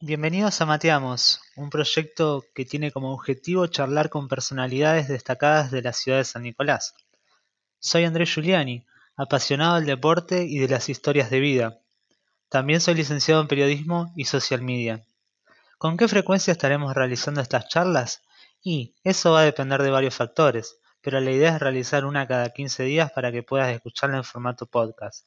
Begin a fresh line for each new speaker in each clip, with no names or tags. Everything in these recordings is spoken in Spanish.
Bienvenidos a Mateamos, un proyecto que tiene como objetivo charlar con personalidades destacadas de la ciudad de San Nicolás. Soy Andrés Giuliani, apasionado del deporte y de las historias de vida. También soy licenciado en periodismo y social media. ¿Con qué frecuencia estaremos realizando estas charlas? Y eso va a depender de varios factores, pero la idea es realizar una cada 15 días para que puedas escucharla en formato podcast.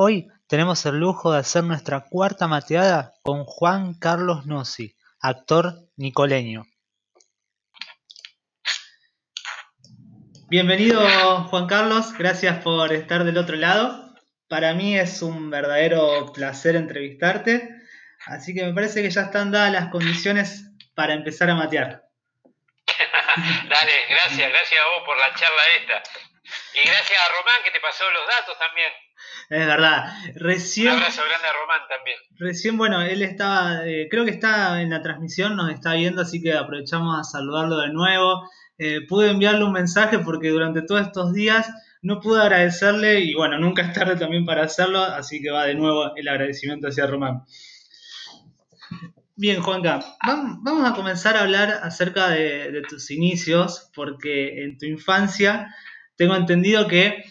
Hoy tenemos el lujo de hacer nuestra cuarta mateada con Juan Carlos Nossi, actor nicoleño. Bienvenido Juan Carlos, gracias por estar del otro lado. Para mí es un verdadero placer entrevistarte, así que me parece que ya están dadas las condiciones para empezar a matear.
Dale, gracias, gracias a vos por la charla esta. Y gracias a Román que te pasó los datos también.
Es verdad. Recién,
Un abrazo grande a Román también.
Recién, bueno, él estaba, eh, creo que está en la transmisión, nos está viendo, así que aprovechamos a saludarlo de nuevo. Eh, pude enviarle un mensaje porque durante todos estos días no pude agradecerle y bueno, nunca es tarde también para hacerlo, así que va de nuevo el agradecimiento hacia Román. Bien, Juanca, vamos a comenzar a hablar acerca de, de tus inicios, porque en tu infancia tengo entendido que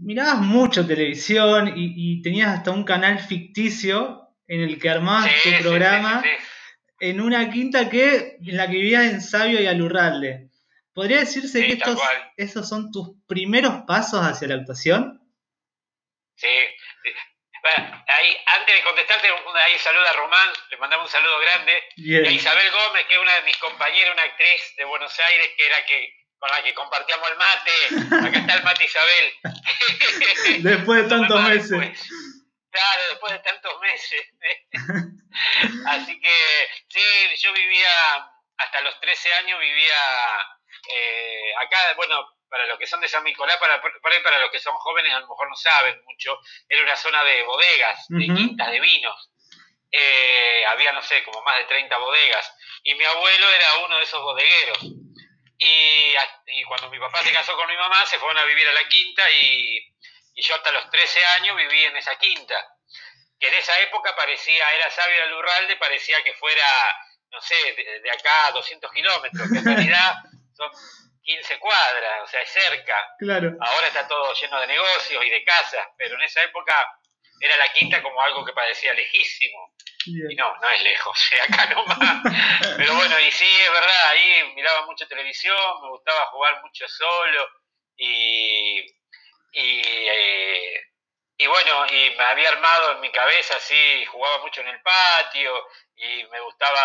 mirabas mucho televisión y, tenías hasta un canal ficticio en el que armabas tu programa en una quinta que en la que vivías en Sabio y Alurralde. ¿Podría decirse que estos, esos son tus primeros pasos hacia la actuación?
Sí. ahí, antes de contestarte, ahí saluda a Román, le mandamos un saludo grande. Y a Isabel Gómez, que es una de mis compañeras, una actriz de Buenos Aires, que era que con la que compartíamos el mate. Acá está el mate Isabel.
después de tantos meses.
Claro, después de tantos meses. Así que sí, yo vivía, hasta los 13 años vivía eh, acá, bueno, para los que son de San Nicolás, para, para, los que son jóvenes a lo mejor no saben mucho, era una zona de bodegas, de quintas, de vinos. Eh, había, no sé, como más de 30 bodegas. Y mi abuelo era uno de esos bodegueros. Y, y, cuando mi papá se casó con mi mamá, se fueron a vivir a la quinta y, y, yo hasta los 13 años viví en esa quinta. Que en esa época parecía, era Sabio Lurralde, parecía que fuera, no sé, de, acá a 200 kilómetros, que en realidad son 15 cuadras, o sea, es cerca.
Claro.
Ahora está todo lleno de negocios y de casas, pero en esa época era la quinta como algo que parecía lejísimo. Y no, no es lejos, acá nomás. Pero bueno, y sí, es verdad, ahí miraba mucho televisión, me gustaba jugar mucho solo y, y, eh, y bueno, y me había armado en mi cabeza así, jugaba mucho en el patio y me gustaba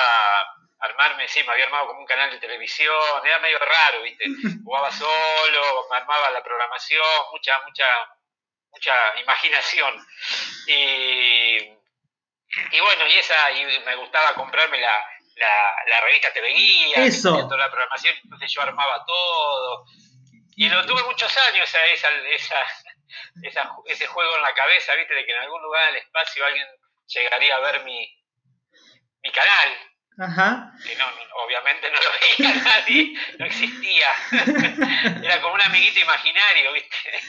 armarme, sí, me había armado como un canal de televisión, era medio raro, ¿viste? Jugaba solo, me armaba la programación, mucha, mucha, mucha imaginación. Y y bueno, y esa, y me gustaba comprarme la, la, revista TV Guía,
Eso.
toda la programación, entonces yo armaba todo. Y lo tuve muchos años, esa, esa, esa, ese juego en la cabeza, viste, de que en algún lugar del espacio alguien llegaría a ver mi, mi canal.
Ajá.
Que no, obviamente no lo veía nadie, no existía. Era como un amiguito imaginario, ¿viste?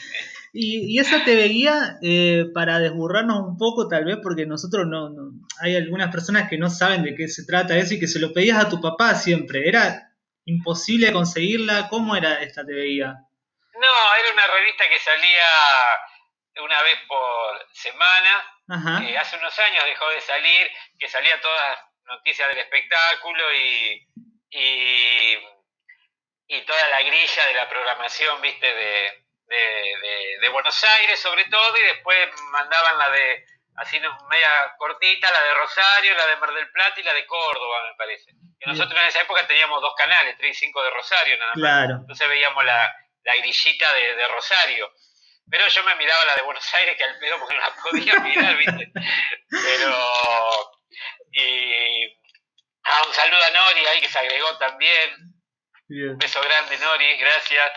Y, y esa te veía eh, para desburrarnos un poco, tal vez, porque nosotros no, no, Hay algunas personas que no saben de qué se trata eso y que se lo pedías a tu papá siempre. ¿Era imposible conseguirla? ¿Cómo era esta te veía?
No, era una revista que salía una vez por semana. Ajá. Eh, hace unos años dejó de salir, que salía todas noticias del espectáculo y, y, toda la grilla de la programación, viste, de, de, de, Buenos Aires sobre todo, y después mandaban la de, así media cortita, la de Rosario, la de Mar del Plata y la de Córdoba, me parece. Y nosotros en esa época teníamos dos canales, 3 y 5 de Rosario nada
más.
Entonces veíamos la, la grillita de, de Rosario. Pero yo me miraba la de Buenos Aires, que al pedo porque no la podía mirar, ¿viste? Pero y ah, un saludo a Nori ahí que se agregó también. Un beso grande, Nori, gracias.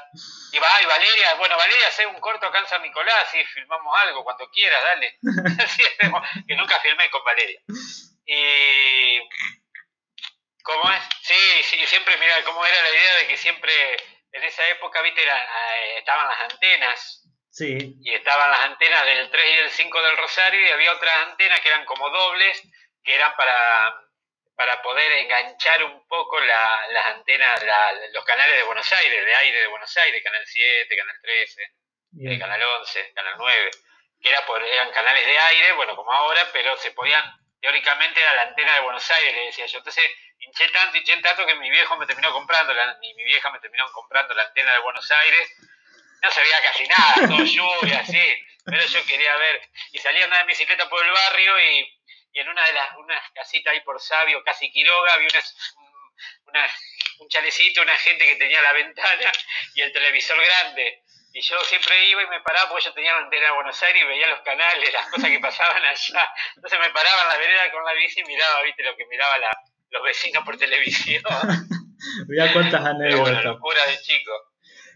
Y, va, y Valeria, bueno, Valeria, hace un corto acá en San Nicolás y filmamos algo cuando quieras, dale. que nunca filmé con Valeria. Y. ¿Cómo es? Sí, sí, siempre, mira, cómo era la idea de que siempre en esa época, viste, eh, estaban las antenas.
Sí.
Y estaban las antenas del 3 y del 5 del Rosario y había otras antenas que eran como dobles que eran para, para poder enganchar un poco las antenas, los canales de Buenos Aires, de aire de Buenos Aires, Canal 7, Canal 13, eh, Canal 11, Canal 9, que era por, eran canales de aire, bueno, como ahora, pero se podían, teóricamente era la antena de Buenos Aires, le decía yo. Entonces hinché tanto, hinché tanto que mi viejo me terminó comprando, la, mi vieja me terminó comprando la antena de Buenos Aires. No se veía casi nada, todo lluvia, así, pero yo quería ver. Y salía a andar en bicicleta por el barrio y y en una de las unas casitas ahí por Sabio, casi Quiroga, había una, un chalecito, una gente que tenía la ventana y el televisor grande. Y yo siempre iba y me paraba porque yo tenía la antena de Buenos Aires y veía los canales, las cosas que pasaban allá. Entonces me paraba en la vereda con la bici y miraba, viste, lo que miraba la, los vecinos por televisión.
Mirá cuántas anécdotas.
Pero locura de chico.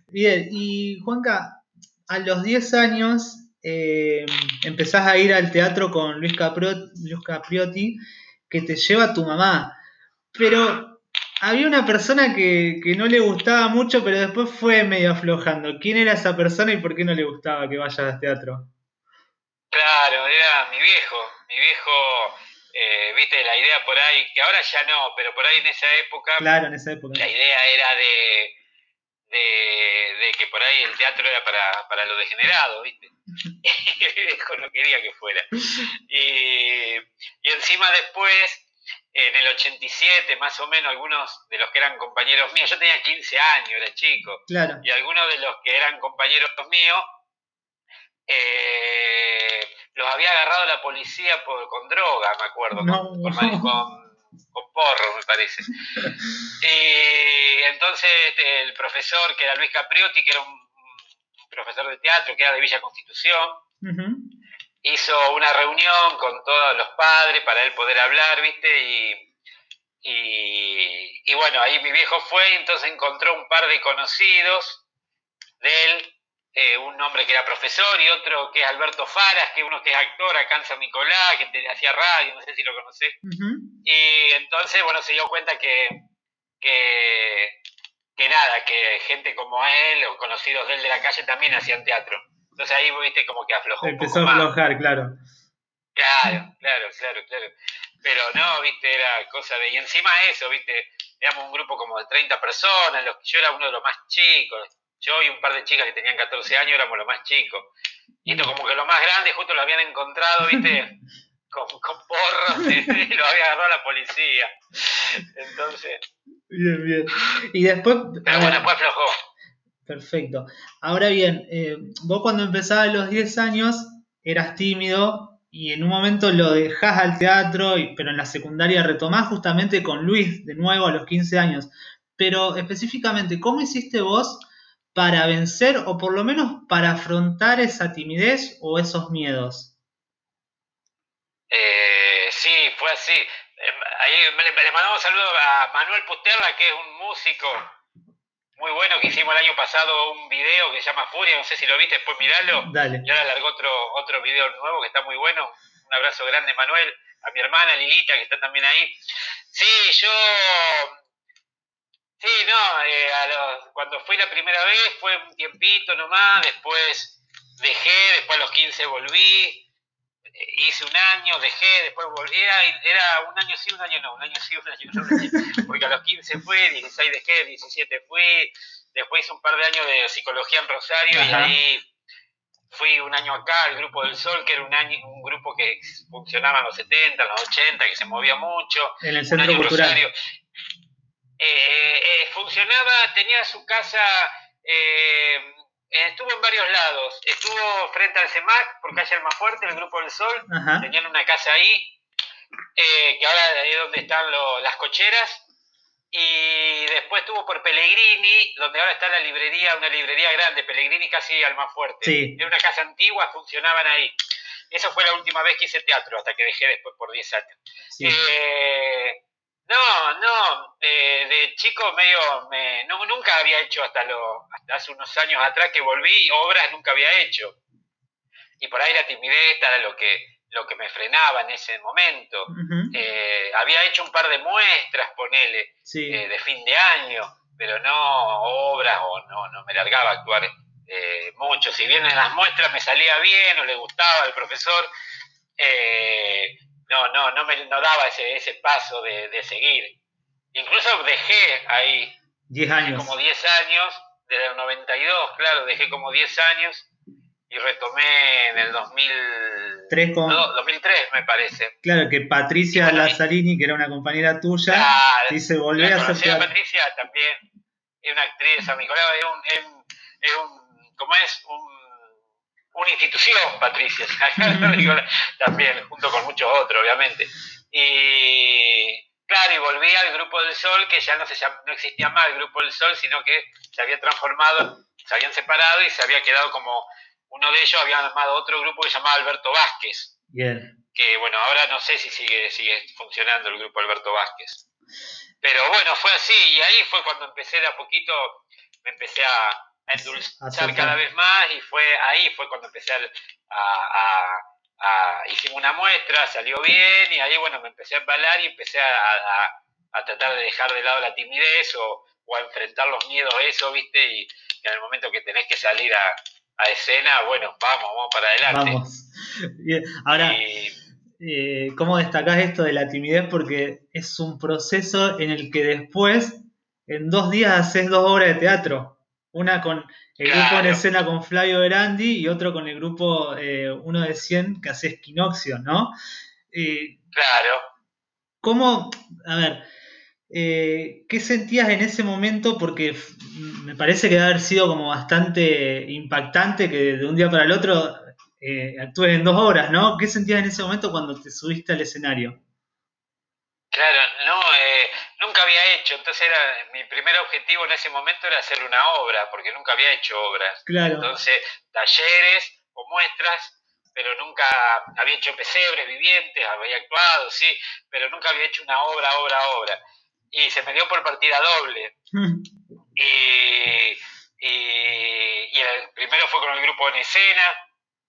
Bien, y Juanca, a los 10 años eh, empezás a ir al teatro con Luis, Capriotti, que te lleva tu mamá. Pero había una persona que, no le gustaba mucho, pero después fue medio aflojando. ¿Quién era esa persona y por qué no le gustaba que vayas al teatro?
Claro, era mi viejo. Mi viejo, eh, viste, la idea por ahí, que ahora ya no, pero por ahí en esa época.
Claro, en esa época.
La idea era de de, que por ahí el teatro era para, para los degenerados, ¿viste? y viejo no quería que fuera. Y, encima después, en el 87 más o menos, algunos de los que eran compañeros míos, yo tenía 15 años, era chico, y algunos de los que eran compañeros míos, eh, los había agarrado la policía por, con droga, me acuerdo, con, con porro, me parece. y entonces el profesor, que era Luis Capriotti, que era un, profesor de teatro, que era de Villa Constitución, hizo una reunión con todos los padres para él poder hablar, ¿viste? Y, y, bueno, ahí mi viejo fue y entonces encontró un par de conocidos de él, eh, un hombre que era profesor y otro que es Alberto Faras, que uno que es actor acá en San Nicolás, que hacía radio, no sé si lo conocés. Y entonces, bueno, se dio cuenta que, que, nada, que gente como él o conocidos de él de la calle también hacían teatro. Entonces ahí, viste, como que aflojó.
Empezó a aflojar, claro.
Claro, claro, claro, claro. Pero no, viste, era cosa de... Y encima eso, viste, éramos un grupo como de 30 personas, los, yo era uno de los más chicos. Yo y un par de chicas que tenían 14 años éramos los más chicos. Y esto como que los más grandes justo lo habían encontrado, viste, con, con porros y lo había agarrado la policía. Entonces.
Bien, bien. Y después.
Pero bueno, después aflojó.
Perfecto. Ahora bien, eh, vos cuando empezabas a los 10 años eras tímido y en un momento lo dejás al teatro, pero en la secundaria retomás justamente con Luis de nuevo a los 15 años. Pero específicamente, ¿cómo hiciste vos para vencer o por lo menos para afrontar esa timidez o esos miedos?
Eh, sí, fue así. Eh, ahí le, mandamos un saludo a Manuel Pusterla, que es un músico muy bueno, que hicimos el año pasado un video que se llama Furia, no sé si lo viste, después miralo.
Dale.
Y ahora largó otro, otro video nuevo que está muy bueno. Un abrazo grande, Manuel. A mi hermana Lilita, que está también ahí. Sí, yo... Sí, no, eh, a los, cuando fui la primera vez fue un tiempito nomás, después dejé, después a los 15 volví, hice un año, dejé, después volví, era, un año sí, un año no, un año sí, un año no, porque a los 15 fui, 16 dejé, 17 fui, después hice un par de años de psicología en Rosario y ahí fui un año acá, el Grupo del Sol, que era un, año, un grupo que funcionaba en los 70, en los 80, que se movía mucho.
En el Centro Cultural.
Eh, eh, funcionaba, tenía su casa... Eh, eh, estuvo en varios lados. Estuvo frente al CEMAC, por calle Fuerte, el Grupo del Sol. Tenían una casa ahí, eh, que ahora es donde están las cocheras. Y después estuvo por Pellegrini, donde ahora está la librería, una librería grande, Pellegrini casi Almafuerte.
Sí.
Era una casa antigua, funcionaban ahí. Esa fue la última vez que hice teatro, hasta que dejé después por 10 años. Eh, no, no, eh, de chico medio, me, no, nunca había hecho hasta, lo, hasta hace unos años atrás que volví, obras nunca había hecho. Y por ahí la timidez era lo que, lo que me frenaba en ese momento. Eh, había hecho un par de muestras, ponele, eh, de fin de año, pero no obras o no, no me largaba a actuar mucho. Si bien en las muestras me salía bien o le gustaba al profesor, no, no, no me no daba ese, ese paso de, de seguir. Incluso dejé ahí.
10 años.
Como 10 años, desde el 92, claro, dejé como 10 años y retomé en el 2003, 2003 me parece.
Claro, que Patricia Lazzarini, que era una compañera tuya, dice, volver a hacer
Patricia también, es una actriz San Nicolás, es un, es, un ¿cómo es? Un, una institución, Patricia, también, junto con muchos otros, obviamente. Y claro, y volví al Grupo del Sol, que ya no, se, no existía más el Grupo del Sol, sino que se había transformado, se habían separado y se había quedado como uno de ellos había armado otro grupo que se llamaba Alberto Vázquez.
Bien.
Que bueno, ahora no sé si sigue, sigue funcionando el grupo Alberto Vázquez. Pero bueno, fue así y ahí fue cuando empecé de a poquito, me empecé a, endulzar cada vez más y fue ahí fue cuando empecé a, a, hicimos una muestra, salió bien y ahí bueno, me empecé a embalar y empecé a, tratar de dejar de lado la timidez o, o a enfrentar los miedos, eso, viste, y en el momento que tenés que salir a, a escena, bueno, vamos, vamos para adelante.
Vamos. Ahora, eh, ¿cómo destacás esto de la timidez? Porque es un proceso en el que después, en dos días, haces dos obras de teatro. Una con el grupo en escena con Flavio Verandi y otro con el grupo eh, uno de 100 que haces Quinoxio, ¿no?
Eh, claro.
¿Cómo, a ver, eh, ¿Qué sentías en ese momento? Porque me parece que debe haber sido como bastante impactante que de un día para el otro eh, actúes en dos horas, ¿no? ¿Qué sentías en ese momento cuando te subiste al escenario?
Claro, no, eh, nunca había hecho, entonces era mi primer objetivo en ese momento era hacer una obra, porque nunca había hecho obras.
Claro.
Entonces, talleres o muestras, pero nunca había hecho pesebres vivientes, había actuado, sí, pero nunca había hecho una obra, obra, obra y se me dio por partida doble. y, y, el primero fue con el grupo en escena.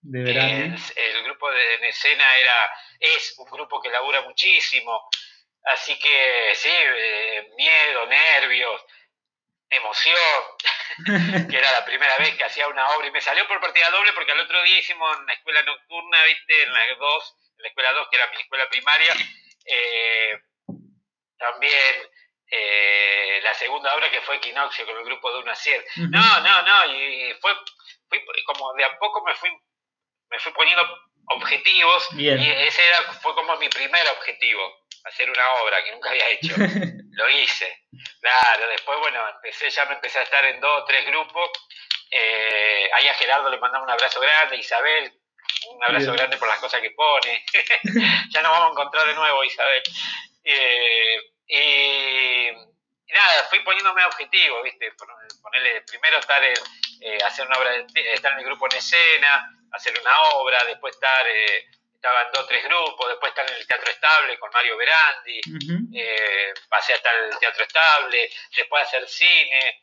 De
el, el, grupo de en escena era, es un grupo que labura muchísimo. Así que sí, eh, miedo, nervios, emoción, que era la primera vez que hacía una obra y me salió por partida doble porque al otro día hicimos una escuela nocturna, viste, en la dos, en la escuela 2, que era mi escuela primaria, eh, también eh, la segunda obra que fue Equinoccio con el grupo de una Cier. No, no, no, y fue, fui, como de a poco me fui, me fui poniendo objetivos y ese era, fue como mi primer objetivo, hacer una obra que nunca había hecho. Lo hice. Claro, después, bueno, empecé, ya me empecé a estar en dos o tres grupos. Eh, ahí a Gerardo le mandamos un abrazo grande, Isabel, un abrazo grande por las cosas que pone. ya nos vamos a encontrar de nuevo, Isabel. Eh, y, nada, fui poniéndome objetivos, ¿viste? Ponerle, primero estar en, eh, hacer una obra, estar en el grupo en escena, hacer una obra, después estar, eh, estaba en dos o tres grupos, después estar en el Teatro Estable con Mario Berandi, eh, pasé a estar en el Teatro Estable, después hacer cine,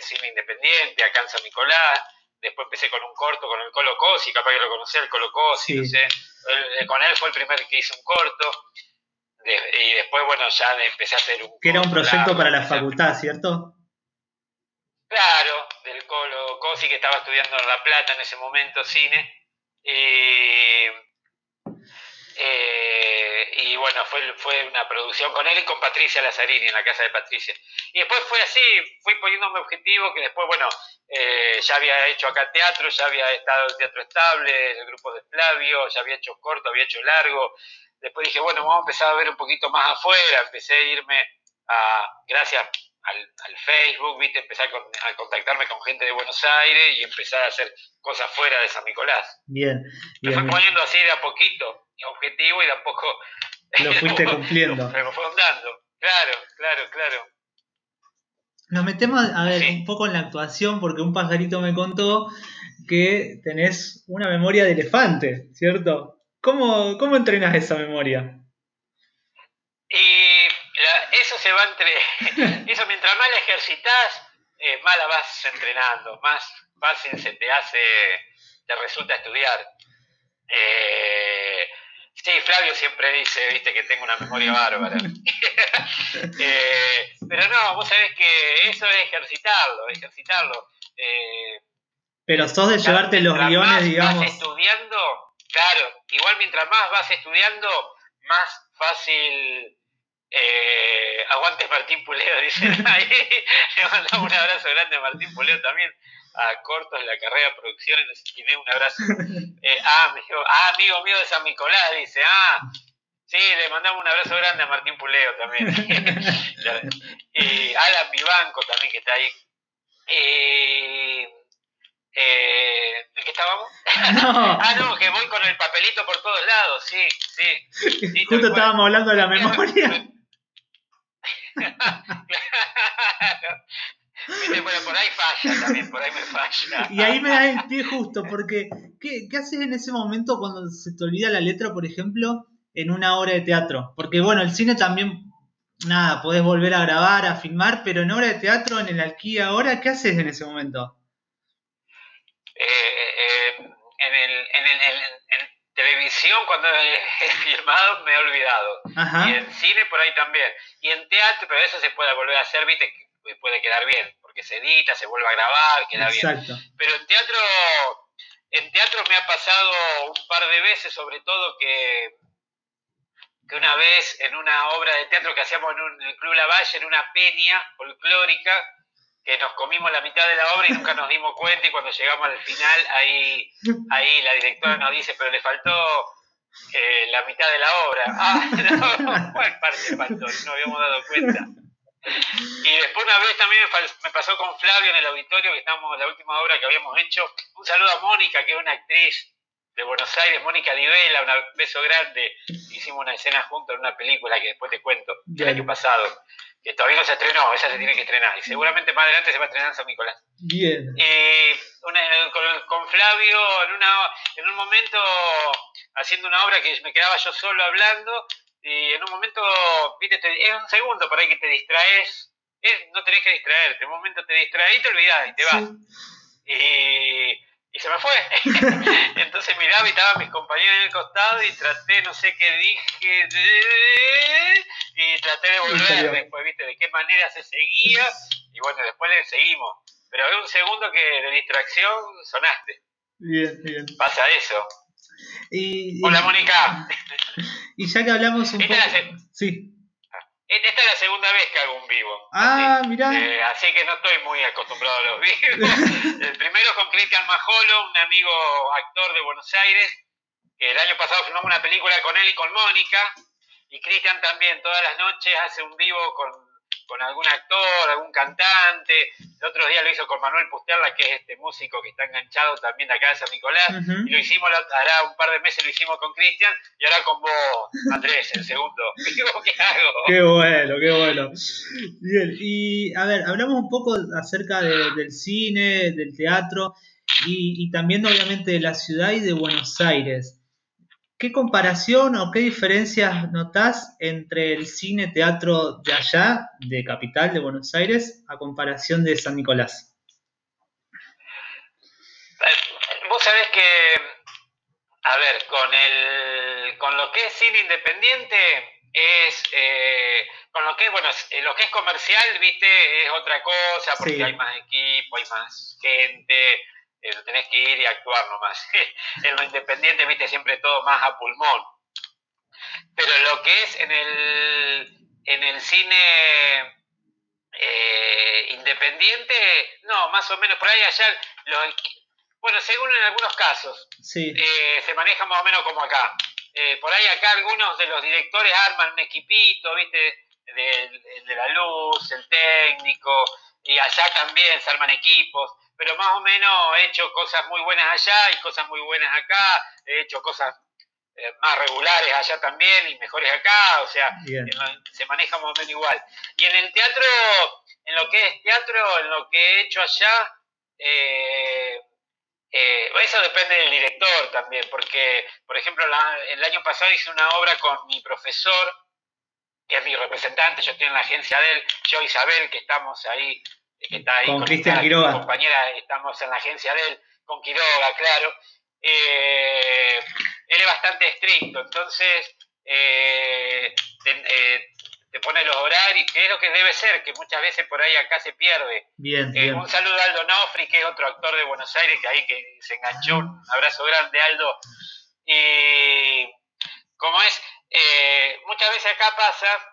cine independiente acá en San Nicolás, después empecé con un corto con el Colo Cosi, capaz que lo conocía el Colo Cosi, no sé, con él fue el primer que hice un corto, y después, bueno, ya empecé a hacer un...
Que era un proyecto para la facultad, ¿cierto?
Claro, del Colo Cosi, que estaba estudiando en La Plata en ese momento, cine. Y, eh, y bueno, fue, fue una producción con él y con Patricia Lazzarini en la casa de Patricia. Y después fue así, fui poniéndome objetivo que después, bueno, eh, ya había hecho acá teatro, ya había estado en Teatro Estable, el grupo de Flavio, ya había hecho corto, había hecho largo, Después dije, bueno, vamos a empezar a ver un poquito más afuera. Empecé a irme a, gracias al, Facebook, viste, empecé a, contactarme con gente de Buenos Aires y empezar a hacer cosas fuera de San Nicolás.
Bien.
Me fue poniendo así de a poquito, mi objetivo y de a poco.
Lo fuiste cumpliendo.
Me fue dando. Claro, claro, claro.
Nos metemos a ver un poco en la actuación porque un pajarito me contó que tenés una memoria de elefante, ¿cierto? ¿Cómo, cómo entrenas esa memoria?
Y eso se va entre. eso mientras más la ejercitas, eh, más la vas entrenando, más fácil se te hace, te resulta estudiar. Eh, sí, Flavio siempre dice, viste, que tengo una memoria bárbara. Eh, pero no, vos sabés que eso es ejercitarlo, ejercitarlo.
pero sos de llevarte los guiones, digamos.
Vas estudiando, Claro, igual mientras más vas estudiando, más fácil eh, aguante Martín Puleo, dicen ahí. Le mandamos un abrazo grande a Martín Puleo también, a Cortos la carrera de producciones. Tiene un abrazo. Eh, ah, ah, amigo mío de San Nicolás, dice. Ah, sí, le mandamos un abrazo grande a Martín Puleo también. y Alan Vivanco también, que está ahí. Eh, eh, ¿De qué estábamos? ah, no, que voy con el papelito por todos lados, sí, sí.
Justo estábamos hablando de la memoria.
Bueno, por ahí falla también, por ahí me falla.
Y ahí me da el pie justo, porque ¿qué, ¿qué haces en ese momento cuando se te olvida la letra, por ejemplo, en una obra de teatro? Porque bueno, el cine también, nada, podés volver a grabar, a filmar, pero en obra de teatro, en el aquí ahora, ¿qué haces en ese momento?
Eh, eh, en, el, en, el, en, televisión, cuando he filmado, me he olvidado. Y en cine, por ahí también. Y en teatro, pero eso se puede volver a hacer, viste, puede quedar bien, porque se edita, se vuelve a grabar, queda Exacto. bien. Pero en teatro, en teatro me ha pasado un par de veces, sobre todo que, que una vez en una obra de teatro que hacíamos en, un, el Club La Valle, en una peña folclórica, que nos comimos la mitad de la obra y nunca nos dimos cuenta y cuando llegamos al final ahí, ahí la directora nos dice, pero le faltó eh, la mitad de la obra. Ah, no, ¿cuál parte faltó? No habíamos dado cuenta. Y después una vez también me pasó con Flavio en el auditorio, que estábamos la última obra que habíamos hecho. Un saludo a Mónica, que es una actriz de Buenos Aires, Mónica Livela, un beso grande. Hicimos una escena juntos en una película que después te cuento, el año pasado, que todavía no se estrenó, esa se tiene que estrenar. Y seguramente más adelante se va a estrenar en San Nicolás.
Bien.
Eh, con, Flavio, en, una, en un momento, haciendo una obra que me quedaba yo solo hablando, y en un momento, viste, es un segundo por ahí que te distraes, no tenés que distraerte, en un momento te distraes y te olvidás y te vas. Y, y, se me fue. Entonces miraba y estaban mis compañeros en el costado y traté, no sé qué dije, y traté de volver después, viste, de qué manera se seguía, y bueno, después le seguimos. Pero en un segundo que de distracción sonaste.
Bien, bien.
Pasa eso.
Y,
Hola, Mónica.
Y ya que hablamos un
Esta
poco... Sí.
Esta es la segunda vez que hago un vivo.
Ah, mirá.
Eh, así que no estoy muy acostumbrado a los vivos. el primero con Cristian Majolo, un amigo actor de Buenos Aires, el año pasado filmamos una película con él y con Mónica. Y Cristian también todas las noches hace un vivo con con algún actor, algún cantante. El otro día lo hizo con Manuel Pusterla, que es este músico que está enganchado también de acá de San Nicolás. Y lo hicimos, hará un par de meses lo hicimos con Cristian y ahora con vos, Andrés, el segundo. ¿Qué hago?
Qué bueno, qué bueno. Bien, y a ver, hablamos un poco acerca del cine, del teatro y, y también obviamente de la ciudad y de Buenos Aires. ¿Qué comparación o qué diferencias notás entre el cine teatro de allá, de Capital, de Buenos Aires, a comparación de San Nicolás?
Eh, vos sabés que, a ver, con, el, con lo que es cine independiente, es eh, con lo que es, bueno, eh, lo que es comercial, viste, es otra cosa, porque hay más equipo, hay más gente, eh, tenés que ir y actuar nomás. en lo independiente, viste, siempre todo más a pulmón. Pero lo que es en el, en el cine eh, independiente, no, más o menos por ahí allá, bueno, según en algunos casos, eh, se maneja más o menos como acá. por ahí acá algunos de los directores arman un equipito, viste, de, de la luz, el técnico, y allá también se arman equipos pero más o menos he hecho cosas muy buenas allá y cosas muy buenas acá, he hecho cosas eh, más regulares allá también y mejores acá, o sea, se maneja más o menos igual. Y en el teatro, en lo que es teatro, en lo que he hecho allá, eh, eh, eso depende del director también, porque, por ejemplo, el año pasado hice una obra con mi profesor, que es mi representante, yo estoy en la agencia de él, yo Isabel, que estamos ahí que está ahí
con, Cristian Quiroga.
compañera, estamos en la agencia de él, con Quiroga, claro. Eh, él es bastante estricto, entonces eh, eh, te, pone los horarios, que es lo que debe ser, que muchas veces por ahí acá se pierde.
Bien,
Un saludo a Aldo Nofri, que es otro actor de Buenos Aires, que ahí que se enganchó. Un abrazo grande, Aldo. Y como es, muchas veces acá pasa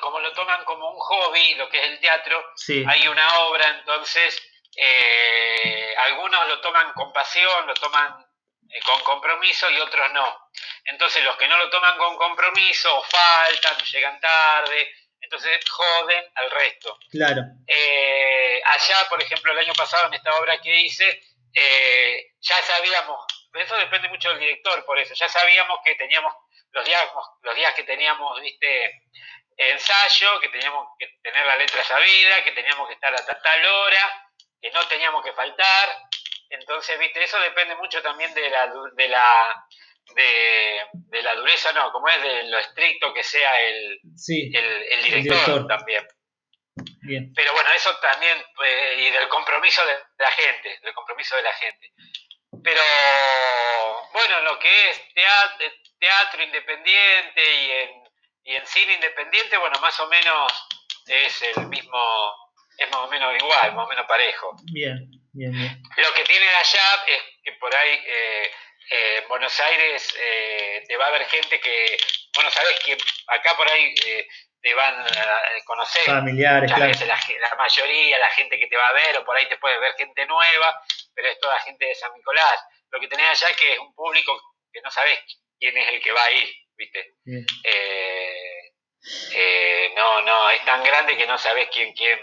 como lo toman como un hobby, lo que es el teatro, hay una obra, entonces eh, algunos lo toman con pasión, lo toman eh, con compromiso y otros no. Entonces los que no lo toman con compromiso, faltan, llegan tarde, entonces joden al resto.
Claro.
Eh, allá, por ejemplo, el año pasado en esta obra que hice, ya sabíamos, eso depende mucho del director, por eso, ya sabíamos que teníamos los días, los días que teníamos, viste, ensayo, que teníamos que tener la letra sabida, que teníamos que estar a tal hora, que no teníamos que faltar. Entonces, viste, eso depende mucho también de la, de la, de, la dureza, no, como es de lo estricto que sea el, el, director, también. Pero bueno, eso también, eh, y del compromiso de la gente, del compromiso de la gente. Pero bueno, lo que es teatro, teatro independiente y en y en cine independiente, bueno, más o menos es el mismo, es más o menos igual, más o menos parejo.
Bien, bien, bien.
Lo que tiene allá es que por ahí eh, eh, en Buenos Aires eh, te va a haber gente que, bueno, sabes que acá por ahí te van a conocer.
Familiares, claro.
la, mayoría, la gente que te va a ver, o por ahí te puede ver gente nueva, pero es toda gente de San Nicolás. Lo que tenés allá es que es un público que no sabes quién es el que va a ir. ¿Viste? Eh, eh, no, no, es tan grande que no sabes quién, quién,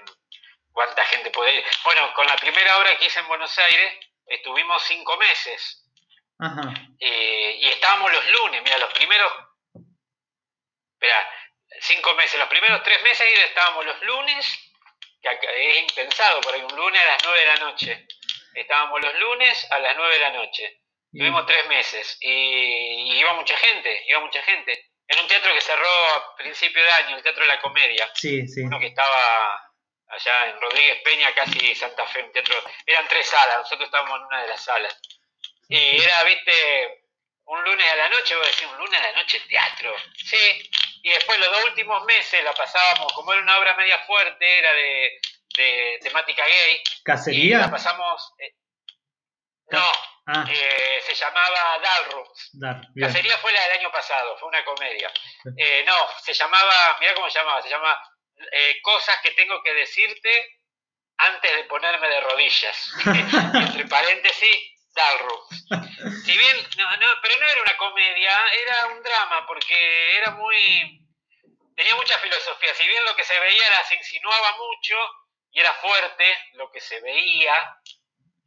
cuánta gente puede ir. Bueno, con la primera obra que hice en Buenos Aires, estuvimos cinco meses. Eh, y estábamos los lunes, mira, los primeros, espera, cinco meses, los primeros tres meses estábamos los lunes, que es impensado, por ahí un lunes a las nueve de la noche. Estábamos los lunes a las nueve de la noche. Tuvimos tres meses y, iba mucha gente, iba mucha gente. En un teatro que cerró a principio de año, el Teatro de la Comedia.
Sí, sí.
Uno que estaba allá en Rodríguez Peña, casi Santa Fe, un teatro. Eran tres salas, nosotros estábamos en una de las salas. Y era, viste, un lunes a la noche, voy a decir, un lunes a la noche teatro. Sí. Y después los dos últimos meses la pasábamos, como era una obra media fuerte, era de, de temática gay.
¿Cacería?
Y la pasamos. Eh, no, Ah. Eh, se llamaba Dalrooms. la serie fue la del año pasado, fue una comedia. Eh, no, se llamaba, mira cómo se llamaba, se llama eh, Cosas que tengo que decirte antes de ponerme de rodillas. Entre paréntesis, Dalrooms. Si bien, no, no, pero no era una comedia, era un drama, porque era muy. tenía mucha filosofía. Si bien lo que se veía era, se insinuaba mucho y era fuerte, lo que se veía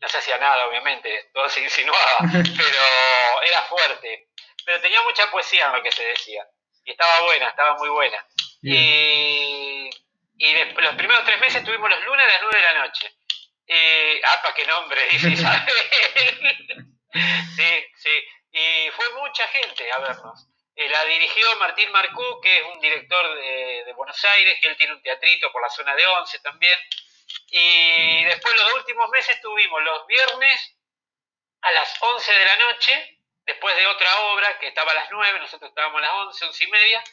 no se hacía nada, obviamente, todo se insinuaba, pero era fuerte. Pero tenía mucha poesía en lo que se decía. Y estaba buena, estaba muy buena. Y, y los primeros tres meses tuvimos los lunes a las nueve de la noche. Y, para qué nombre! Dice Isabel. sí, sí. Y fue mucha gente a vernos. Eh, la dirigió Martín Marcú, que es un director de, de Buenos Aires, que él tiene un teatrito por la zona de Once también. Y después los últimos meses tuvimos los viernes a las 11 de la noche, después de otra obra que estaba a las 9, nosotros estábamos a las 11, 11 y media,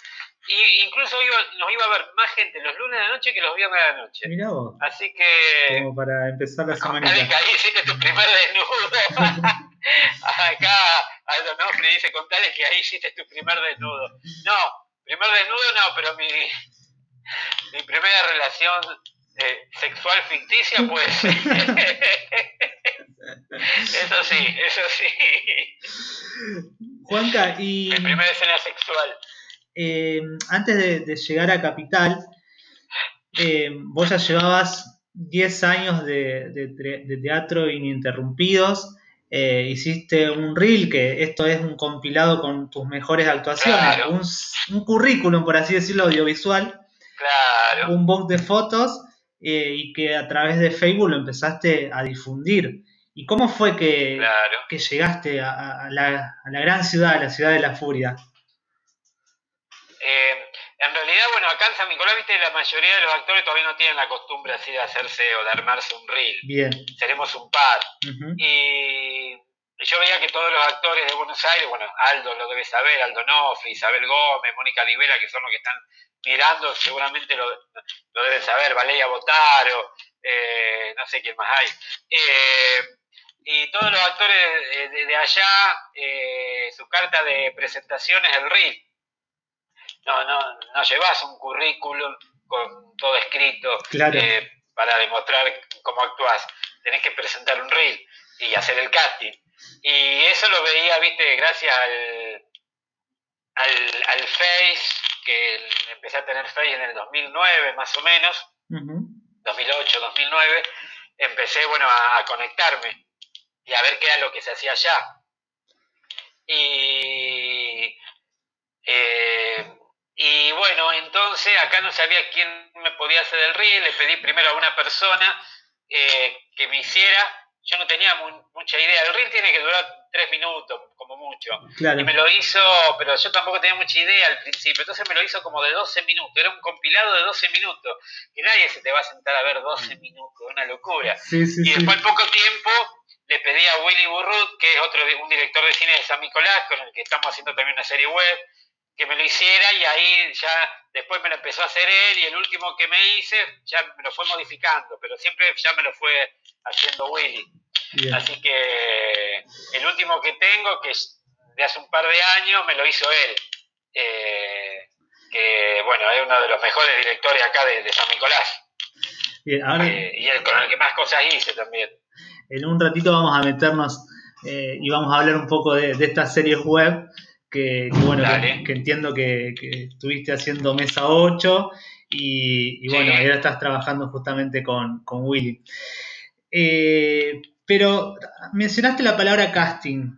y incluso nos iba a ver más gente los lunes de la noche que los viernes de la noche.
Mirá vos.
Así que...
Como para empezar la semana.
ahí hiciste tu primer desnudo. Acá Aldo Nofri dice, contale que ahí hiciste tu primer desnudo. No, primer desnudo no, pero mi, mi primera relación eh, sexual ficticia, pues. eso sí, eso sí.
Juanca, y.
Mi primera escena sexual.
Eh, antes de, llegar a Capital, eh, vos ya llevabas 10 años de, teatro ininterrumpidos. hiciste un reel, que esto es un compilado con tus mejores actuaciones, un, un, currículum, por así decirlo, audiovisual,
claro.
un book de fotos eh, y que a través de Facebook lo empezaste a difundir. ¿Y cómo fue que, que llegaste a, la, gran ciudad, a la ciudad de la furia?
Eh, en realidad, bueno, acá en San Nicolás, viste, la mayoría de los actores todavía no tienen la costumbre así de hacerse o de armarse un reel.
Bien.
Seremos un par. Y yo veía que todos los actores de Buenos Aires, bueno, Aldo lo debe saber, Aldo Nofri, Isabel Gómez, Mónica Libera, que son los que están mirando, seguramente lo, lo deben saber, Valeria Botaro, eh, no sé quién más hay. Eh, y todos los actores de, allá, eh, su carta de presentación es el RIL. no, no, no llevas un currículum con todo escrito
eh,
para demostrar cómo actúas. Tenés que presentar un reel y hacer el casting. Y eso lo veía, viste, gracias al, al, al Face, que empecé a tener Face en el 2009 más o menos, 2008, 2009, empecé, bueno, a, conectarme y a ver qué era lo que se hacía allá. Y, eh, y bueno, entonces acá no sabía quién me podía hacer el reel, le pedí primero a una persona eh, que me hiciera yo no tenía mucha idea. El reel tiene que durar tres minutos, como mucho. Y me lo hizo, pero yo tampoco tenía mucha idea al principio. Entonces me lo hizo como de 12 minutos. Era un compilado de 12 minutos. Que nadie se te va a sentar a ver 12 minutos. Una locura. y después, al poco tiempo, le pedí a Willy Burrut, que es otro un director de cine de San Nicolás, con el que estamos haciendo también una serie web, que me lo hiciera y ahí ya después me lo empezó a hacer él y el último que me hice ya me lo fue modificando, pero siempre ya me lo fue haciendo Willy. Así que el último que tengo, que es de hace un par de años, me lo hizo él. Eh, que bueno, es uno de los mejores directores acá de, San Nicolás. Eh, y el con el que más cosas hice también.
En un ratito vamos a meternos eh, y vamos a hablar un poco de, de estas series web que, bueno, que, entiendo que, estuviste haciendo Mesa 8 y, bueno, ahora estás trabajando justamente con, Willy. Eh, pero mencionaste la palabra casting.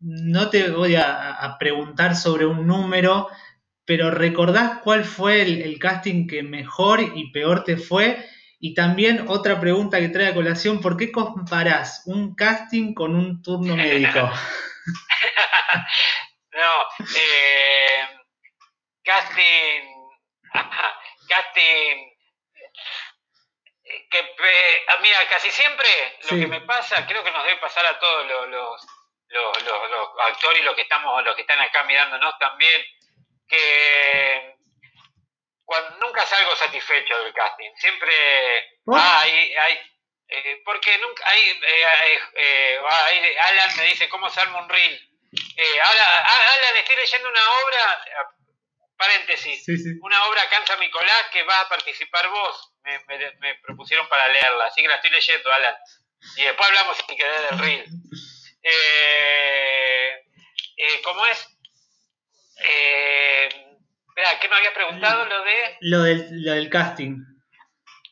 No te voy a, preguntar sobre un número, pero ¿recordás cuál fue el, casting que mejor y peor te fue? Y también otra pregunta que trae a colación, ¿por qué comparás un casting con un turno médico?
No, eh, casting, casting, que, ah, mira, casi siempre lo que me pasa, creo que nos debe pasar a todos los, los, los, los, actores y los que estamos, los que están acá mirándonos también, que cuando, nunca salgo satisfecho del casting, siempre hay, hay eh, porque nunca hay, eh, eh, Alan me dice cómo se arma un reel eh, Alan, estoy leyendo una obra, paréntesis, una obra acá en San Nicolás que va a participar vos. Me, propusieron para leerla, así que la estoy leyendo, Alan. Y después hablamos si quedé del reel. Eh, eh, ¿Cómo es? Eh, ¿qué me habías preguntado? Lo de...
Lo del, lo del casting.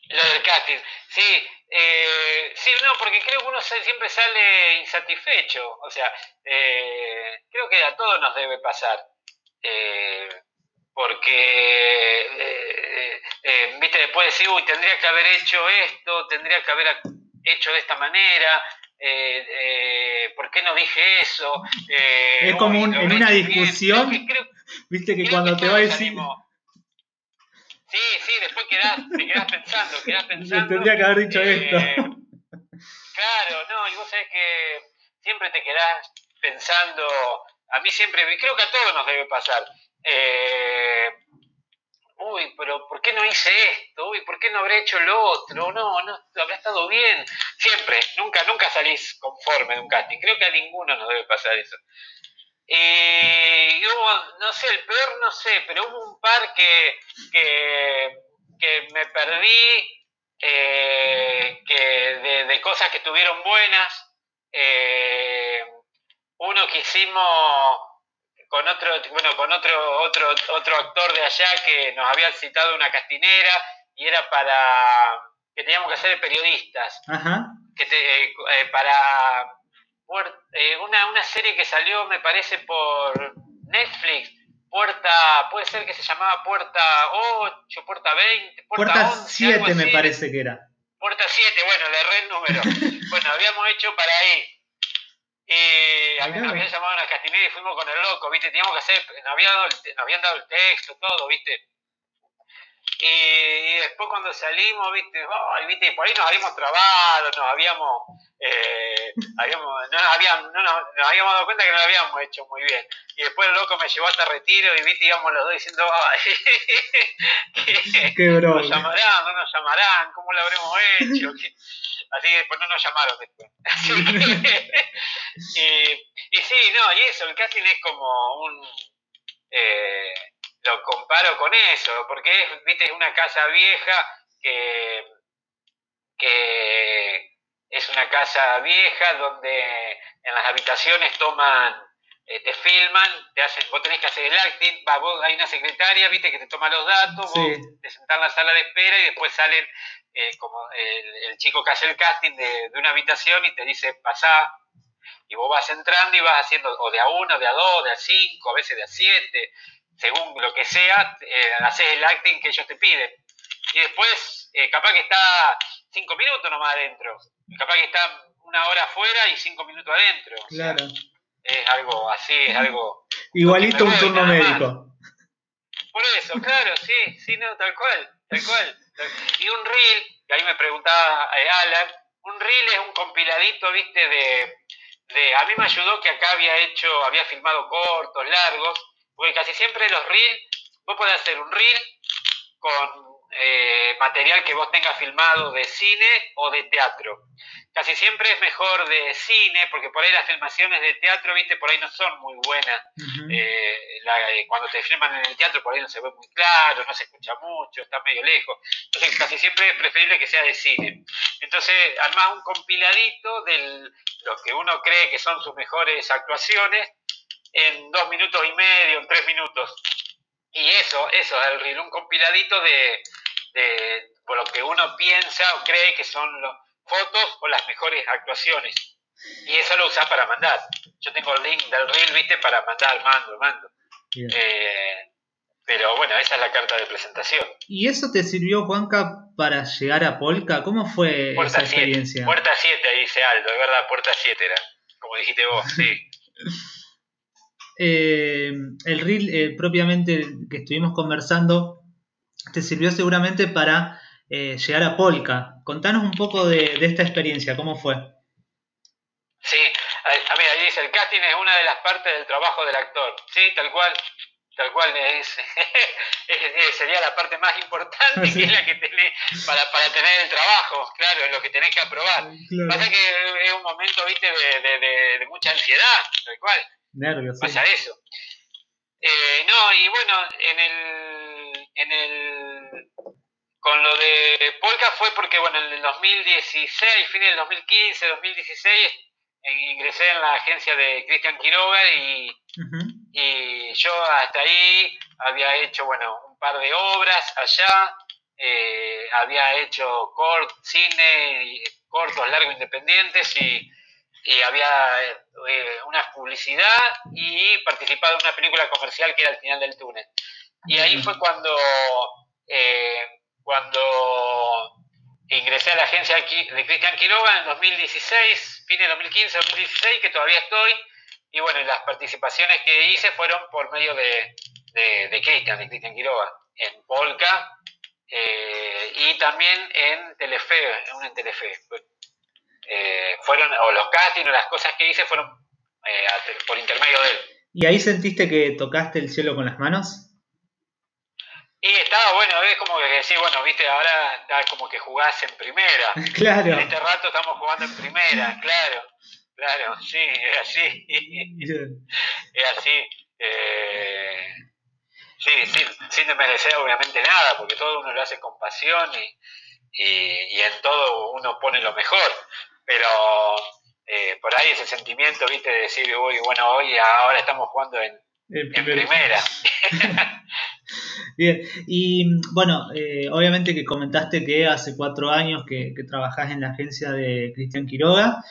Lo del casting, sí. Eh, sí, no, porque creo que uno siempre sale insatisfecho. O sea, eh, creo que a todos nos debe pasar. Eh, porque, eh, viste, después decir, uy, tendría que haber hecho esto, tendría que haber hecho de esta manera. ¿Por qué no dije eso?
es como en una discusión, viste que cuando te va a decir...
Sí, sí, después quedás, te quedás pensando, quedás pensando.
Tendría que haber dicho
eh,
esto.
Claro, no, y vos sabés que siempre te quedás pensando, a mí siempre, creo que a todos nos debe pasar. Eh, uy, pero ¿por qué no hice esto? Uy, ¿por qué no habré hecho lo otro? No, no, habrá estado bien. Siempre, nunca, nunca salís conforme de un casting. Creo que a ninguno nos debe pasar eso. Y hubo, no sé, el peor no sé, pero hubo un par que, que, me perdí, eh, que de, cosas que estuvieron buenas. Eh, uno que hicimos con otro, bueno, con otro, otro, otro actor de allá que nos había citado una castinera y era para que teníamos que ser periodistas. Que eh, para eh, una, una serie que salió, me parece, por Netflix. Puerta, puede ser que se llamaba Puerta 8, Puerta 20,
Puerta, 7 me parece que era.
Puerta 7, bueno, le erré el número. bueno, habíamos hecho para ahí. Y habían, habían llamado a una castinera y fuimos con el loco, ¿viste? Teníamos que hacer, nos habían dado el, nos habían dado el texto, todo, ¿viste? Y, después cuando salimos, viste, viste, por ahí nos habíamos trabado, nos habíamos, eh, habíamos no, nos habíamos, no nos, habíamos dado cuenta que no lo habíamos hecho muy bien. Y después el loco me llevó hasta retiro y viste, íbamos los dos diciendo,
ay, Qué broma.
nos llamarán, no nos llamarán, ¿cómo lo habremos hecho? Así que después no nos llamaron después. y, y sí, no, y eso, el casting es como un... Eh, lo comparo con eso, porque es, viste, es una casa vieja que, que es una casa vieja donde en las habitaciones toman, eh, te filman, te hacen, vos tenés que hacer el acting, va, vos, hay una secretaria, viste, que te toma los datos, vos te sentás en la sala de espera y después salen eh, como el, chico que hace el casting de, de una habitación y te dice, pasá, y vos vas entrando y vas haciendo o de a uno, de a dos, de a cinco, a veces de a siete, según lo que sea, eh, haces el acting que ellos te piden. Y después, eh, capaz que está cinco minutos nomás adentro, capaz que está una hora afuera y cinco minutos adentro.
Claro.
es algo así, es algo...
Igualito un turno médico.
Por eso, claro, sí, sí, no, tal cual, tal cual. Y un reel, que ahí me preguntaba eh, Alan, un reel es un compiladito, viste, de, de... A mí me ayudó que acá había hecho, había filmado cortos, largos, porque casi siempre los reels, vos podés hacer un reel con eh, material que vos tengas filmado de cine o de teatro. Casi siempre es mejor de cine, porque por ahí las filmaciones de teatro, viste, por ahí no son muy buenas. Eh, eh, cuando te filman en el teatro, por ahí no se ve muy claro, no se escucha mucho, está medio lejos. Entonces, casi siempre es preferible que sea de cine. Entonces, armás un compiladito de lo que uno cree que son sus mejores actuaciones en dos minutos y medio, en tres minutos. Y eso, eso, el reel, un compiladito de, de por lo que uno piensa o cree que son las fotos o las mejores actuaciones. Y eso lo usas para mandar. Yo tengo el link del reel, viste, para mandar, mando, mando. Eh, pero bueno, esa es la carta de presentación.
¿Y eso te sirvió, Juanca, para llegar a Polka? ¿Cómo fue esa experiencia?
puerta 7, dice Aldo, es verdad, puerta 7 era, como dijiste vos, sí.
Eh, el reel eh, propiamente que estuvimos conversando te sirvió seguramente para eh, llegar a Polka. Contanos un poco de, esta experiencia, ¿cómo fue?
Sí, a, mí ahí dice, el casting es una de las partes del trabajo del actor. Sí, tal cual, tal cual es, sería la parte más importante que es la que tenés para, para tener el trabajo, claro, es lo que tenés que aprobar. Pasa que es un momento, viste, de, de mucha ansiedad, tal cual
Nervios.
Pasa eso. Eh, no, y bueno, en el, en el. Con lo de Polka fue porque, bueno, en el 2016, fin del 2015, 2016, ingresé en la agencia de Cristian Quiroga y, y yo hasta ahí había hecho, bueno, un par de obras allá, eh, había hecho cort, cine, cortos, largos, independientes y y había eh, una publicidad y participado en una película comercial que era El final del túnel. Y ahí fue cuando, eh, cuando ingresé a la agencia de Cristian Quiroga en 2016, fin de 2015, 2016, que todavía estoy. Y bueno, las participaciones que hice fueron por medio de, de, Cristian, de Cristian Quiroga, en Polka eh, y también en Telefe, en, en Telefe. Eh, fueron, o los castings o las cosas que hice fueron eh, por intermedio de él.
¿Y ahí sentiste que tocaste el cielo con las manos?
Y estaba bueno, es como que sí, bueno, viste, ahora está como que jugás en primera.
Claro.
En este rato estamos jugando en primera, claro. Claro, sí, es así. Es así. Eh, sí, sí, sin desmerecer obviamente nada, porque todo uno lo hace con pasión y, y, y en todo uno pone lo mejor pero eh, por ahí ese sentimiento, viste, de decir, uy, bueno, hoy ahora estamos jugando en, primera.
Bien, y bueno, eh, obviamente que comentaste que hace cuatro años que, que trabajás en la agencia de Cristian Quiroga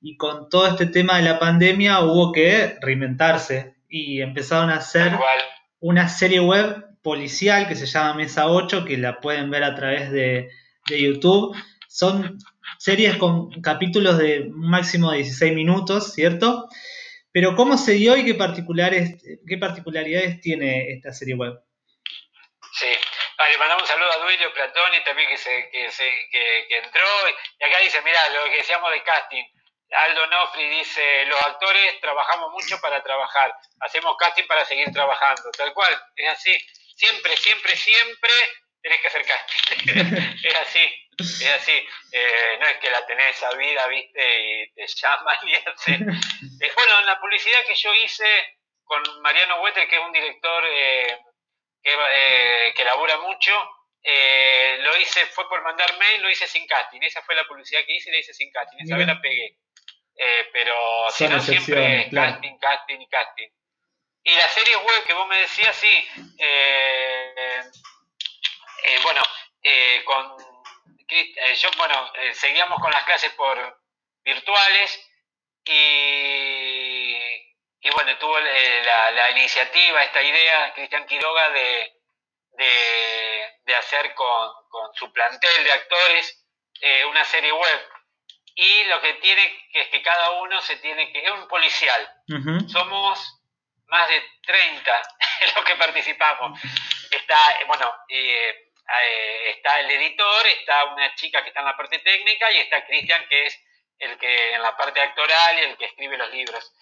y con todo este tema de la pandemia hubo que reinventarse y empezaron a hacer una serie web policial que se llama Mesa 8, que la pueden ver a través de, de YouTube. Son series con capítulos de un máximo de 16 minutos, ¿cierto? Pero ¿cómo se dio y qué, particulares, qué particularidades tiene esta serie web?
Sí, le mandamos un saludo a Duilio Platoni también que, se, que, se, que, entró. Y acá dice, mira, lo que decíamos de casting. Aldo Nofri dice, los actores trabajamos mucho para trabajar, hacemos casting para seguir trabajando, tal cual, es así. Siempre, siempre, siempre tenés que hacer casting. es así. Es así, eh, no es que la tenés a vida, viste, y te llaman y hace. Eh, bueno, en la publicidad que yo hice con Mariano Hueter, que es un director eh, que, eh, que labura mucho, eh, lo hice, fue por mandar mail, lo hice sin casting. Esa fue la publicidad que hice y la hice sin casting. Esa vez la pegué. Eh, pero si no, siempre casting, casting y casting. Y la serie web que vos me decías, sí. Eh, bueno, con yo, bueno, seguíamos con las clases por virtuales y, y bueno, tuvo la, la iniciativa, esta idea, Cristian Quiroga, de de, hacer con, su plantel de actores eh, una serie web. Y lo que tiene que es que cada uno se tiene que... Es un policial. Somos más de 30 en los que participamos. Está, bueno, eh, está el editor, está una chica que está en la parte técnica y está Cristian que es el que en la parte actoral y el que escribe los libros.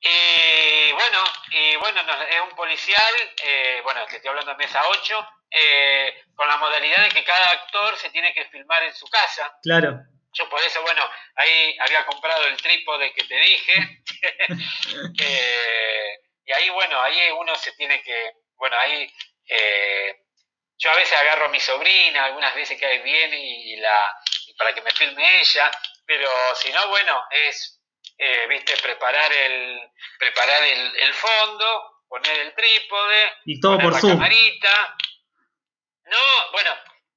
Y bueno, y bueno, es un policial, eh, bueno, que estoy hablando de mesa 8, eh, con la modalidad de que cada actor se tiene que filmar en su casa.
Claro.
Yo por eso, bueno, ahí había comprado el trípode que te dije. Eh, y ahí, bueno, ahí uno se tiene que, bueno, ahí yo a veces agarro a mi sobrina, algunas veces que viene y la, para que me filme ella, pero si no, bueno, es eh, viste, preparar el, preparar el, fondo, poner el trípode,
y todo
poner
por la
camarita. No, bueno,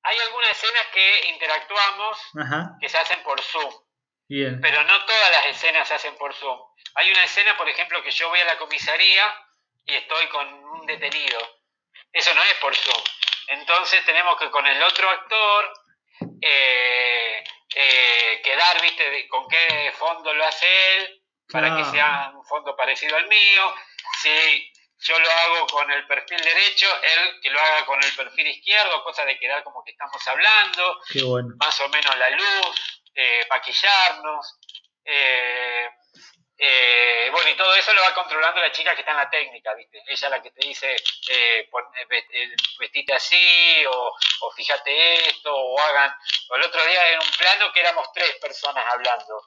hay algunas escenas que interactuamos que se hacen por Zoom. Pero no todas las escenas se hacen por Zoom. Hay una escena, por ejemplo, que yo voy a la comisaría y estoy con un detenido. Eso no es por Zoom. Entonces tenemos que con el otro actor eh, eh, quedar, viste, con qué fondo lo hace él, para que sea un fondo parecido al mío. Si yo lo hago con el perfil derecho, él que lo haga con el perfil izquierdo, cosa de quedar como que estamos hablando. Más o menos la luz, eh, maquillarnos. Eh, eh, bueno, y todo eso lo va controlando la chica que está en la técnica, ¿viste? Ella la que te dice, eh, eh vestite así, o, o, fíjate esto, o hagan. O el otro día en un plano que éramos tres personas hablando.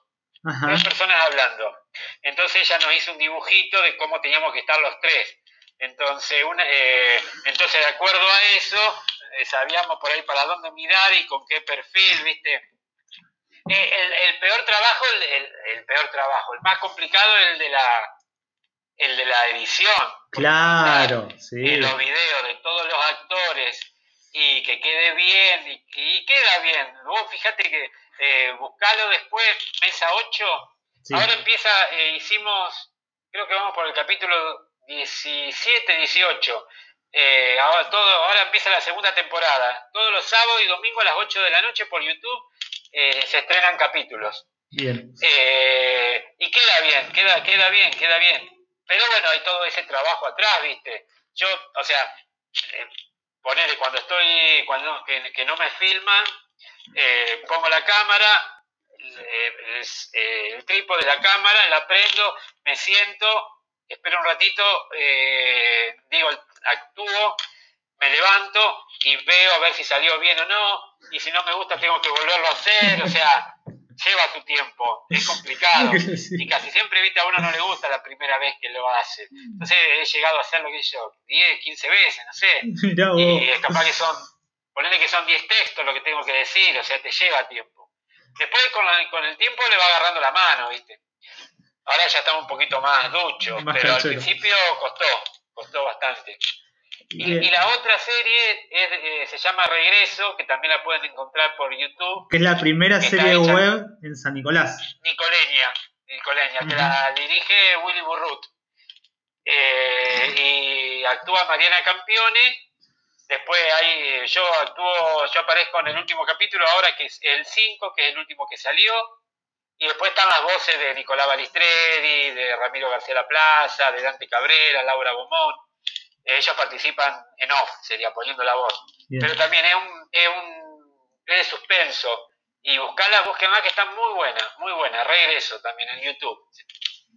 Tres personas hablando. Entonces ella nos hizo un dibujito de cómo teníamos que estar los tres. Entonces, una, eh, entonces de acuerdo a eso, eh, sabíamos por ahí para dónde mirar y con qué perfil, ¿viste? Eh, el, peor trabajo, el, peor trabajo, el más complicado el de la, el de la edición.
Claro, sí.
los videos de todos los actores y que quede bien, y, queda bien. Vos fíjate que eh, buscalo después, mesa 8. Ahora empieza, eh, hicimos, creo que vamos por el capítulo 17, 18. Eh, ahora, todo, ahora empieza la segunda temporada. Todos los sábados y domingos a las 8 de la noche por YouTube eh, se estrenan capítulos.
Bien.
Eh, y queda bien, queda, queda bien, queda bien. Pero bueno, hay todo ese trabajo atrás, ¿viste? Yo, o sea, eh, ponerle cuando estoy, cuando que, no me filman, eh, pongo la cámara, el, trípode de la cámara, la prendo, me siento, espero un ratito, digo, actúo, me levanto y veo a ver si salió bien o no, y si no me gusta tengo que volverlo a hacer, o sea, lleva su tiempo, es complicado, y casi siempre, viste, a uno no le gusta la primera vez que lo hace, entonces he llegado a hacerlo que yo 10, 15 veces, no sé, y es capaz que son, ponerle que son 10 textos lo que tengo que decir, o sea, te lleva tiempo. Después con, con el tiempo le va agarrando la mano, viste. Ahora ya estamos un poquito más duchos, pero al principio costó, costó bastante. Y, la otra serie eh, se llama Regreso, que también la pueden encontrar por YouTube.
Que es la primera serie web en San Nicolás.
Nicoleña, Nicoleña que la dirige Willy Burrut. Eh, y actúa Mariana Campione. Después ahí yo actúo, yo aparezco en el último capítulo ahora que es el 5, que es el último que salió. Y después están las voces de Nicolás Balistreri, de Ramiro García La Plaza, de Dante Cabrera, Laura Bomón ellos participan en off, sería poniendo la voz. Pero también es un, es un es de suspenso. Y buscarla, más que está muy buena, muy buena. Regreso también en YouTube.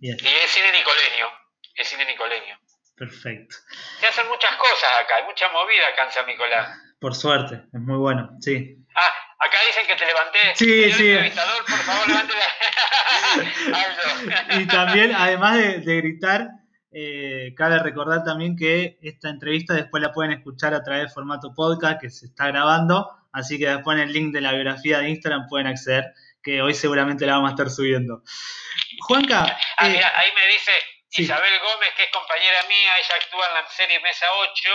Y es cine nicoleño. Es cine nicoleño.
Perfecto.
Se hacen muchas cosas acá, hay mucha movida acá en San Nicolás.
Por suerte, es muy bueno, sí.
Ah, acá dicen que te levanté.
Sí, sí.
por favor, levante
y también, además de, de gritar, Eh, cabe recordar también que esta entrevista después la pueden escuchar a través de formato podcast que se está grabando, así que después en el link de la biografía de Instagram pueden acceder, que hoy seguramente la vamos a estar subiendo. Juanca.
Ah, eh, ahí me dice Isabel Gómez, que es compañera mía, ella actúa en la serie Mesa 8,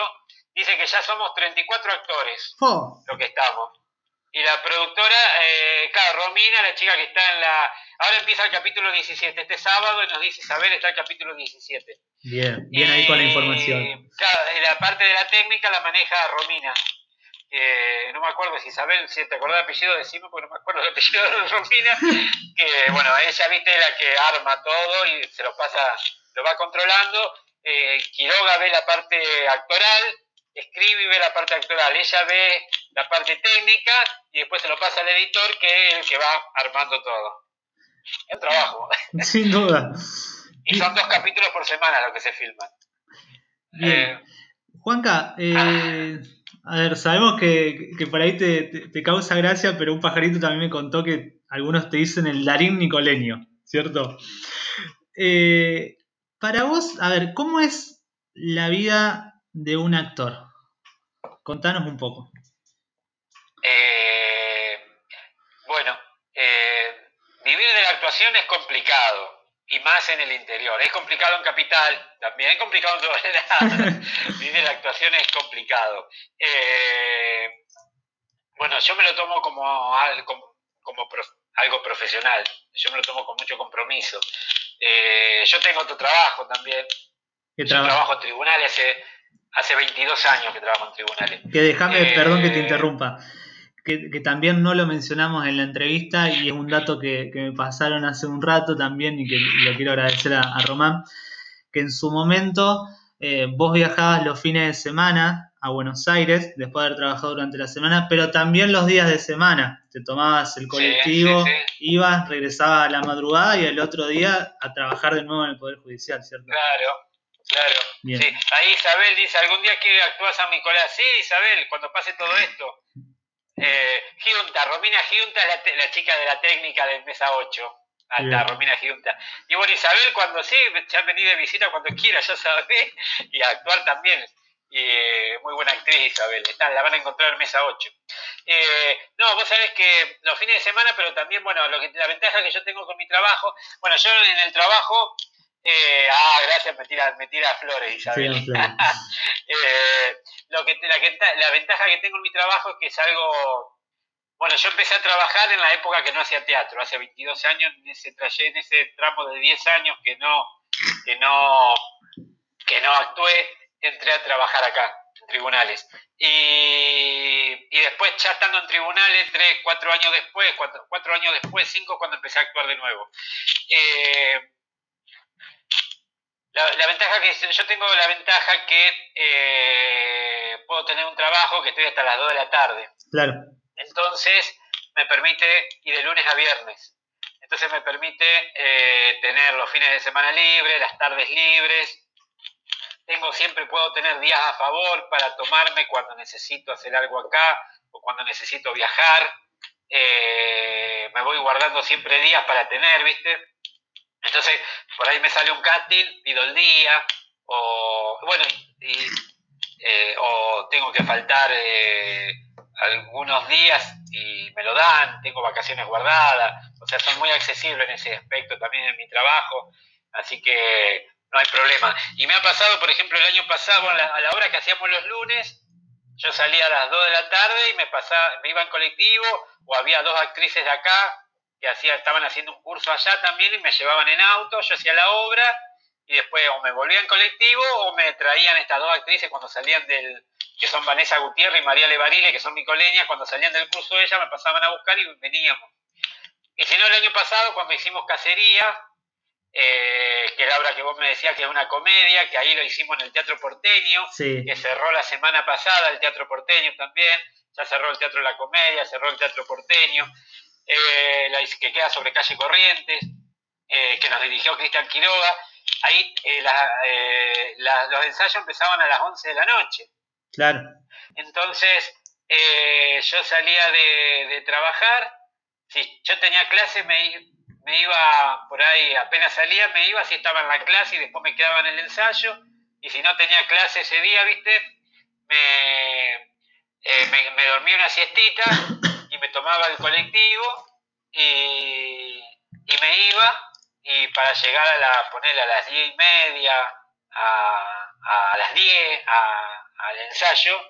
dice que ya somos 34 actores, lo que estamos. Y la productora, eh, claro, Romina, la chica que está en la... Ahora empieza el capítulo 17, este sábado, y nos dice Isabel, está el capítulo 17.
Bien, bien ahí con la información.
Claro, la parte de la técnica la maneja Romina. no me acuerdo si Isabel, si te acordás el apellido, decimos, porque no me acuerdo el apellido de Romina, que bueno, ella, viste, la que arma todo y se lo pasa, lo va controlando. Eh, Quiroga ve la parte actoral, escribe y ve la parte actoral. Ella ve la parte técnica y después se lo pasa al editor que es el que va armando todo. Es un trabajo.
Sin duda.
y son dos capítulos por semana lo que se filman.
Eh, Juanca, eh, a ver, sabemos que, por ahí te, causa gracia, pero un pajarito también me contó que algunos te dicen el Darín Nicoleño, ¿cierto? Eh, para vos, a ver, ¿cómo es la vida de un actor? Contanos un poco.
Bueno, eh, vivir de la actuación es complicado, y más en el interior. Es complicado en capital, también es complicado en todos lados. vivir de la actuación es complicado. Eh, bueno, yo me lo tomo como, algo profesional, yo me lo tomo con mucho compromiso. yo tengo otro trabajo también.
¿Qué trabajo?
trabajo en tribunales hace, hace 22 años que trabajo en tribunales.
Que déjame, perdón que te interrumpa que, también no lo mencionamos en la entrevista y es un dato que, me pasaron hace un rato también y que le quiero agradecer a, Román, que en su momento eh, vos viajabas los fines de semana a Buenos Aires después de haber trabajado durante la semana, pero también los días de semana. Te tomabas el colectivo, ibas, regresabas a la madrugada y el otro día a trabajar de nuevo en el Poder Judicial, ¿cierto?
Claro, claro. Sí. Ahí Isabel dice, algún día que actúas a Nicolás. Sí, Isabel, cuando pase todo esto. Eh, Giunta, Romina Giunta es la, chica de la técnica de Mesa 8. Alta, Romina Giunta. Y bueno, Isabel, cuando sí, ya venido de visita cuando quiera, ya sabes, y actuar también. Y, eh, muy buena actriz Isabel, Está, la van a encontrar en Mesa 8. Eh, no, vos sabés que los fines de semana, pero también, bueno, lo que, la ventaja que yo tengo con mi trabajo, bueno, yo en el trabajo eh, ah, gracias, me tira, me tira flores, Isabel. eh, lo que, la, la ventaja que tengo en mi trabajo es que es algo... Bueno, yo empecé a trabajar en la época que no hacía teatro, hace 22 años, en ese, en ese tramo de 10 años que no, que no, que no actué, entré a trabajar acá, en tribunales. Y, y después, ya estando en tribunales, tres, cuatro años después, cuatro, cuatro años después, cinco, cuando empecé a actuar de nuevo. Eh, la, ventaja que yo tengo la ventaja que eh, puedo tener un trabajo que estoy hasta las 2 de la tarde.
Claro.
Entonces me permite ir de lunes a viernes. Entonces me permite eh, tener los fines de semana libres, las tardes libres. Tengo siempre puedo tener días a favor para tomarme cuando necesito hacer algo acá o cuando necesito viajar. Eh, me voy guardando siempre días para tener, ¿viste? Entonces, por ahí me sale un casting, pido el día, o bueno, y, eh, o tengo que faltar eh, algunos días y me lo dan, tengo vacaciones guardadas, o sea, son muy accesibles en ese aspecto también en mi trabajo, así que no hay problema. Y me ha pasado, por ejemplo, el año pasado, a la, hora que hacíamos los lunes, yo salía a las 2 de la tarde y me, pasaba, me iba en colectivo, o había dos actrices de acá que hacía, estaban haciendo un curso allá también y me llevaban en auto, yo hacía la obra y después o me volvía en colectivo o me traían estas dos actrices cuando salían del, que son Vanessa Gutiérrez y María Levarile, que son mi coleñas, cuando salían del curso de ella me pasaban a buscar y veníamos. Y si no, el año pasado cuando hicimos Cacería, eh, que la obra que vos me decías que es una comedia, que ahí lo hicimos en el Teatro Porteño, que cerró la semana pasada el Teatro Porteño también, ya cerró el Teatro La Comedia, cerró el Teatro Porteño, eh, la, que queda sobre calle Corrientes, eh, que nos dirigió Cristian Quiroga. Ahí eh, los ensayos empezaban a las 11 de la noche.
Claro.
Entonces, yo salía de, trabajar, si yo tenía clase, me, me iba por ahí, apenas salía, me iba si estaba en la clase y después me quedaba en el ensayo. Y si no tenía clase ese día, ¿viste? Me, eh, me, me dormía una siestita me tomaba el colectivo y, y me iba y para llegar a la, ponerle a las diez y media, a, a las diez, al ensayo,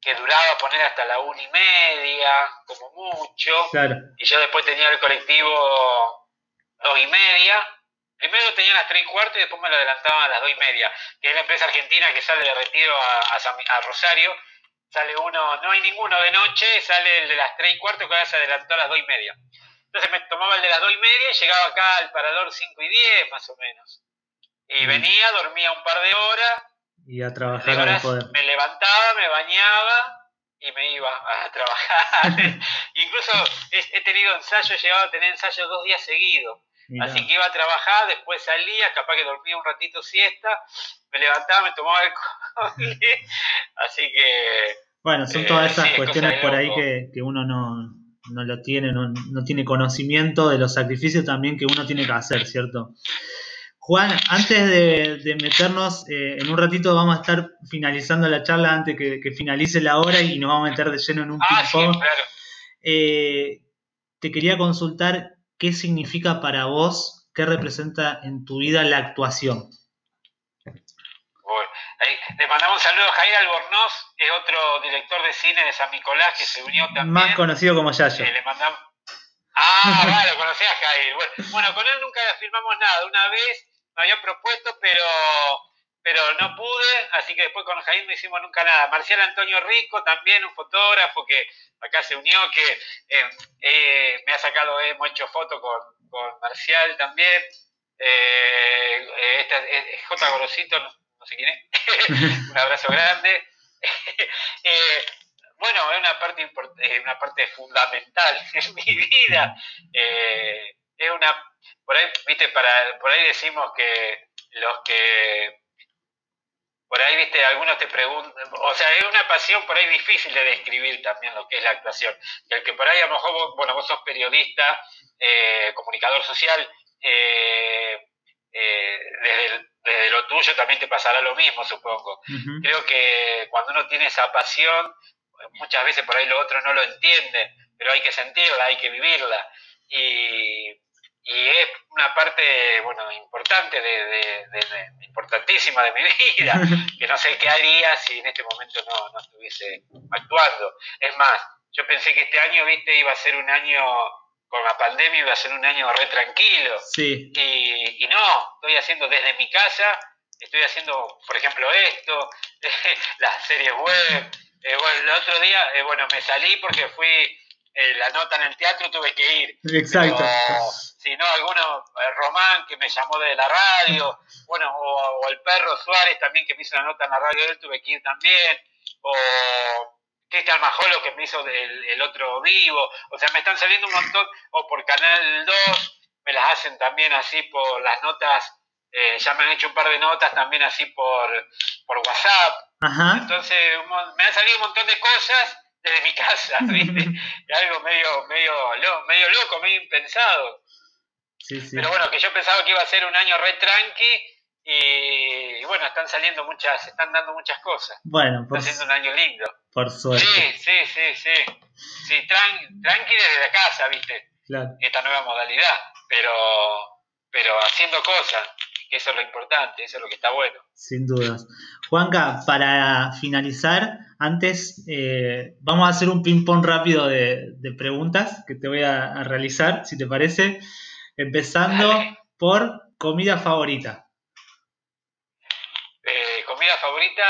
que duraba poner hasta la una y media, como mucho, y yo después tenía el colectivo dos y media, primero tenía las tres y cuarto y después me lo adelantaban a las dos y media, que es la empresa argentina que sale de retiro a, a, Rosario, sale uno, no hay ninguno de noche, sale el de las tres y cuarto que ahora se adelantó a las dos y media. Entonces me tomaba el de las dos y media y llegaba acá al parador cinco y diez más o menos. Y venía, dormía un par de horas.
Y a trabajar
Me levantaba, me bañaba y me iba a trabajar. Incluso he, tenido ensayos, he llegado a tener ensayos dos días seguidos. Así que iba a trabajar, después salía, capaz que dormía un ratito siesta, me levantaba, me tomaba el. Así que.
Bueno, son todas esas cuestiones por ahí que, que uno no, no lo tiene, no, no, tiene conocimiento de los sacrificios también que uno tiene que hacer, ¿cierto? Juan, antes de, meternos, eh, en un ratito vamos a estar finalizando la charla antes que, finalice la hora y nos vamos a meter de lleno en un
ah, ping-pong.
Eh, te quería consultar qué significa para vos, qué representa en tu vida la actuación.
Le mandamos un saludo a Jair Albornoz, es otro director de cine de San Nicolás que se unió también.
Más conocido como Yayo.
Eh, le mandamos... Ah, vale, lo conocía Jair. Bueno, con él nunca firmamos nada. Una vez me había propuesto, pero pero no pude, así que después con Jair no hicimos nunca nada. Marcial Antonio Rico, también un fotógrafo que acá se unió, que eh, eh, me ha sacado, hemos hecho fotos con, con Marcial también. Eh, este, J. Gorosito, no sé quién es, un abrazo grande. Bueno, es una parte, una parte fundamental en mi vida. Es una, por ahí, viste, para, por ahí decimos que los que, por ahí, viste, algunos te preguntan, o sea, es una pasión por ahí difícil de describir también lo que es la actuación. Que el que por ahí a lo mejor, bueno, vos sos periodista, eh, comunicador social, desde el desde lo tuyo también te pasará lo mismo, supongo. Creo que cuando uno tiene esa pasión, muchas veces por ahí lo otro no lo entiende, pero hay que sentirla, hay que vivirla. Y, es una parte, bueno, importante, de, importantísima de mi vida, que no sé qué haría si en este momento no, no estuviese actuando. Es más, yo pensé que este año, viste, iba a ser un año con la pandemia iba a ser un año re tranquilo.
Sí.
Y, y no, estoy haciendo desde mi casa, estoy haciendo, por ejemplo, esto, las series web. Eh, bueno, el otro día, eh, bueno, me salí porque fui eh, la nota en el teatro, tuve que ir.
Exacto.
si no, alguno, Román que me llamó de la radio, bueno, o, o, el perro Suárez también que me hizo la nota en la radio, él tuve que ir también. O Cristian Majolo que me hizo el, otro vivo, o sea, me están saliendo un montón, o por Canal 2, me las hacen también así por las notas, eh, ya me han hecho un par de notas también así por, por WhatsApp. Entonces, me han salido un montón de cosas desde mi casa, ¿viste? algo medio, medio, medio loco, medio impensado. Pero bueno, que yo pensaba que iba a ser un año re tranqui y, bueno, están saliendo muchas, se están dando muchas cosas.
Bueno,
está siendo un año lindo.
Por suerte.
Sí, sí, sí, sí. Sí, tranqui desde la casa, ¿viste?
Claro.
Esta nueva modalidad, pero, pero haciendo cosas, eso es lo importante, eso es lo que está bueno.
Sin dudas. Juanca, para finalizar, antes eh, vamos a hacer un ping-pong rápido de, preguntas que te voy a, realizar, si te parece. Empezando por comida favorita
favorita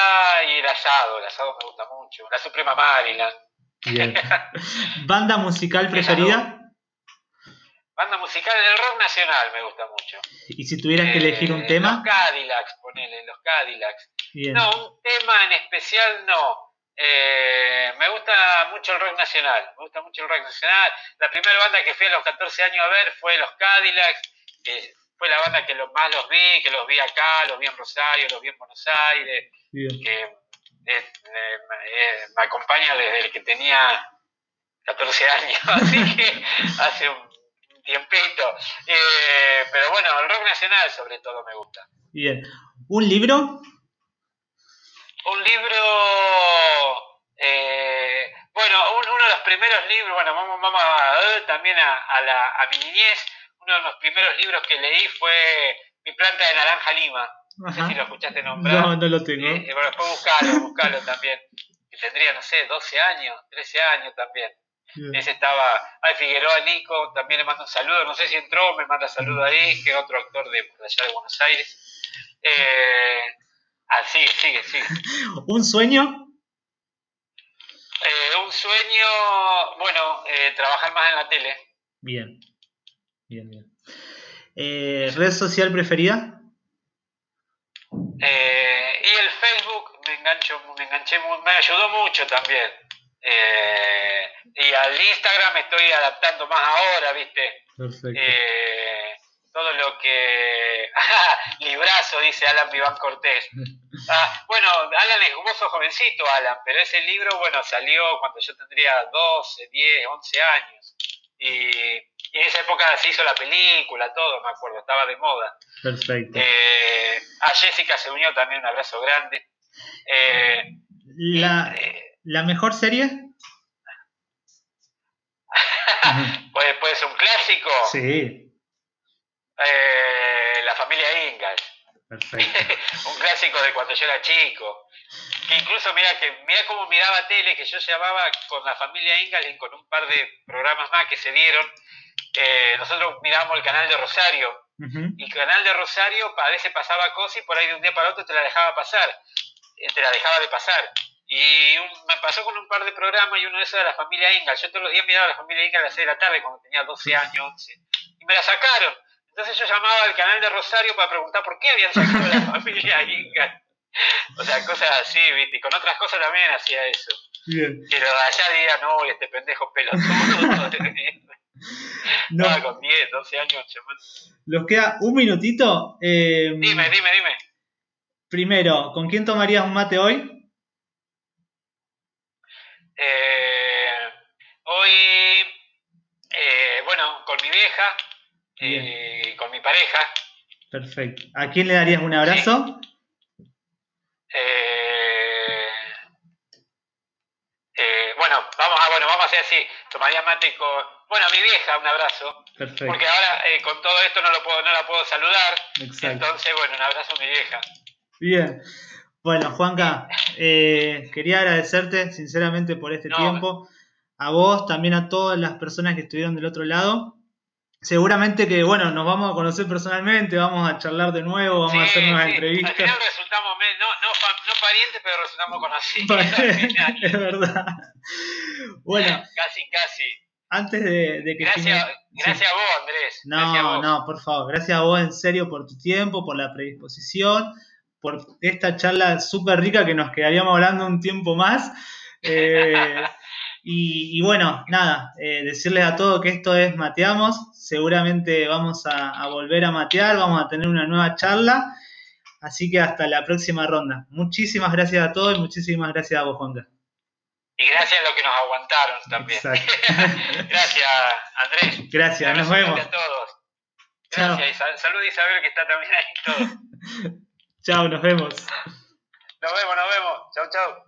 y el asado, el asado me gusta mucho. La Suprema Maryland.
¿Banda musical preferida?
Banda musical del rock nacional me gusta mucho.
¿Y si tuvieras que elegir un eh, tema?
Los Cadillacs, ponele, los Cadillacs. No, un tema en especial no. Eh, me gusta mucho el rock nacional, me gusta mucho el rock nacional. La primera banda que fui a los 14 años a ver fue los Cadillacs, que fue la banda que lo, más los vi, que los vi acá, los vi en Rosario, los vi en Buenos Aires, que eh, eh, me acompaña desde el que tenía 14 años, así que hace un tiempito. Eh, pero bueno, el rock nacional sobre todo me gusta.
Bien. ¿Un libro?
Un libro, eh, bueno, uno de los primeros libros, bueno, vamos, vamos a, también a, la, a mi niñez, uno de los primeros libros que leí fue Mi planta de naranja lima. No sé si lo escuchaste nombrar.
No, no lo tengo.
Eh, bueno, después buscarlo, buscarlo también. Que tendría, no sé, 12 años, 13 años también. Ese estaba, ay, Figueroa Nico, también le mando un saludo, no sé si entró, me manda saludo ahí, que es otro actor de, allá de Buenos Aires. Eh, ah, sigue, sigue, sigue.
¿Un sueño?
Eh, un sueño, bueno, eh, trabajar más en la tele.
Bien, bien, bien. Eh, ¿Red social preferida?
y el Facebook me engancho, me enganché, me ayudó mucho también. Eh, y al Instagram me estoy adaptando más ahora, ¿viste?
Perfecto.
Eh, todo lo que... Librazo, dice Alan Viván Cortés. Ah, bueno, Alan es vos sos jovencito, Alan, pero ese libro, bueno, salió cuando yo tendría 12, 10, 11 años. Y, en esa época se hizo la película, todo, me acuerdo, estaba de moda.
Perfecto.
Eh, a Jessica se unió también, un abrazo grande.
la, ¿La mejor serie?
¿Puede, ¿Puede ser un clásico?
Sí.
Eh, la familia Ingalls.
Perfecto.
un clásico de cuando yo era chico. Que incluso mira que mira cómo miraba tele, que yo llamaba con la familia Ingalls y con un par de programas más que se dieron. Eh, nosotros mirábamos el canal de Rosario. Y el canal de Rosario a veces pasaba cosas y por ahí de un día para otro te la dejaba pasar. Eh, te la dejaba de pasar. Y me pasó con un par de programas y uno de esos era la familia Ingalls. Yo todos los días miraba a la familia Ingalls a las 6 de la tarde cuando tenía 12 años, 11. Y me la sacaron. Entonces yo llamaba al canal de Rosario para preguntar por qué habían sacado a la familia Ingalls. O sea, cosas así, ¿viste? Y con otras cosas también hacía eso.
Bien.
Pero allá diría, no, este pendejo pelotudo. no. con 10, 12 años.
Nos queda un minutito.
Eh, dime, dime, dime.
Primero, ¿con quién tomarías un mate hoy?
Eh, hoy, eh, bueno, con mi vieja, y con mi pareja.
Perfecto. ¿A quién le darías un abrazo?
Eh, bueno, vamos a, bueno, vamos a hacer así. Tomaría mate con, bueno, a mi vieja un abrazo.
Perfecto.
Porque ahora con todo esto no lo puedo, no la puedo saludar. Entonces, bueno, un abrazo a mi vieja.
Bien. Bueno, Juanca, eh, quería agradecerte sinceramente por este tiempo. A vos, también a todas las personas que estuvieron del otro lado. Seguramente que, bueno, nos vamos a conocer personalmente, vamos a charlar de nuevo, vamos a hacer nuevas
sí.
entrevistas. Al
final resultamos, no, no, no parientes, pero resultamos conocidos.
es verdad. Bueno.
Casi, casi.
Antes de, que...
Gracias, gracias a vos, Andrés.
No, no, por favor. Gracias a vos en serio por tu tiempo, por la predisposición por esta charla súper rica que nos quedaríamos hablando un tiempo más. Eh, y, bueno, nada, eh, decirles a todos que esto es Mateamos. Seguramente vamos a, volver a matear, vamos a tener una nueva charla. Así que hasta la próxima ronda. Muchísimas gracias a todos y muchísimas gracias a vos, Juanca.
Y gracias a los que nos aguantaron también. gracias, Andrés.
Gracias, nos vemos.
a todos. Gracias. Saludos a Isabel que está también ahí todo.
Chao, nos vemos.
Nos vemos, nos vemos. Chao, chao.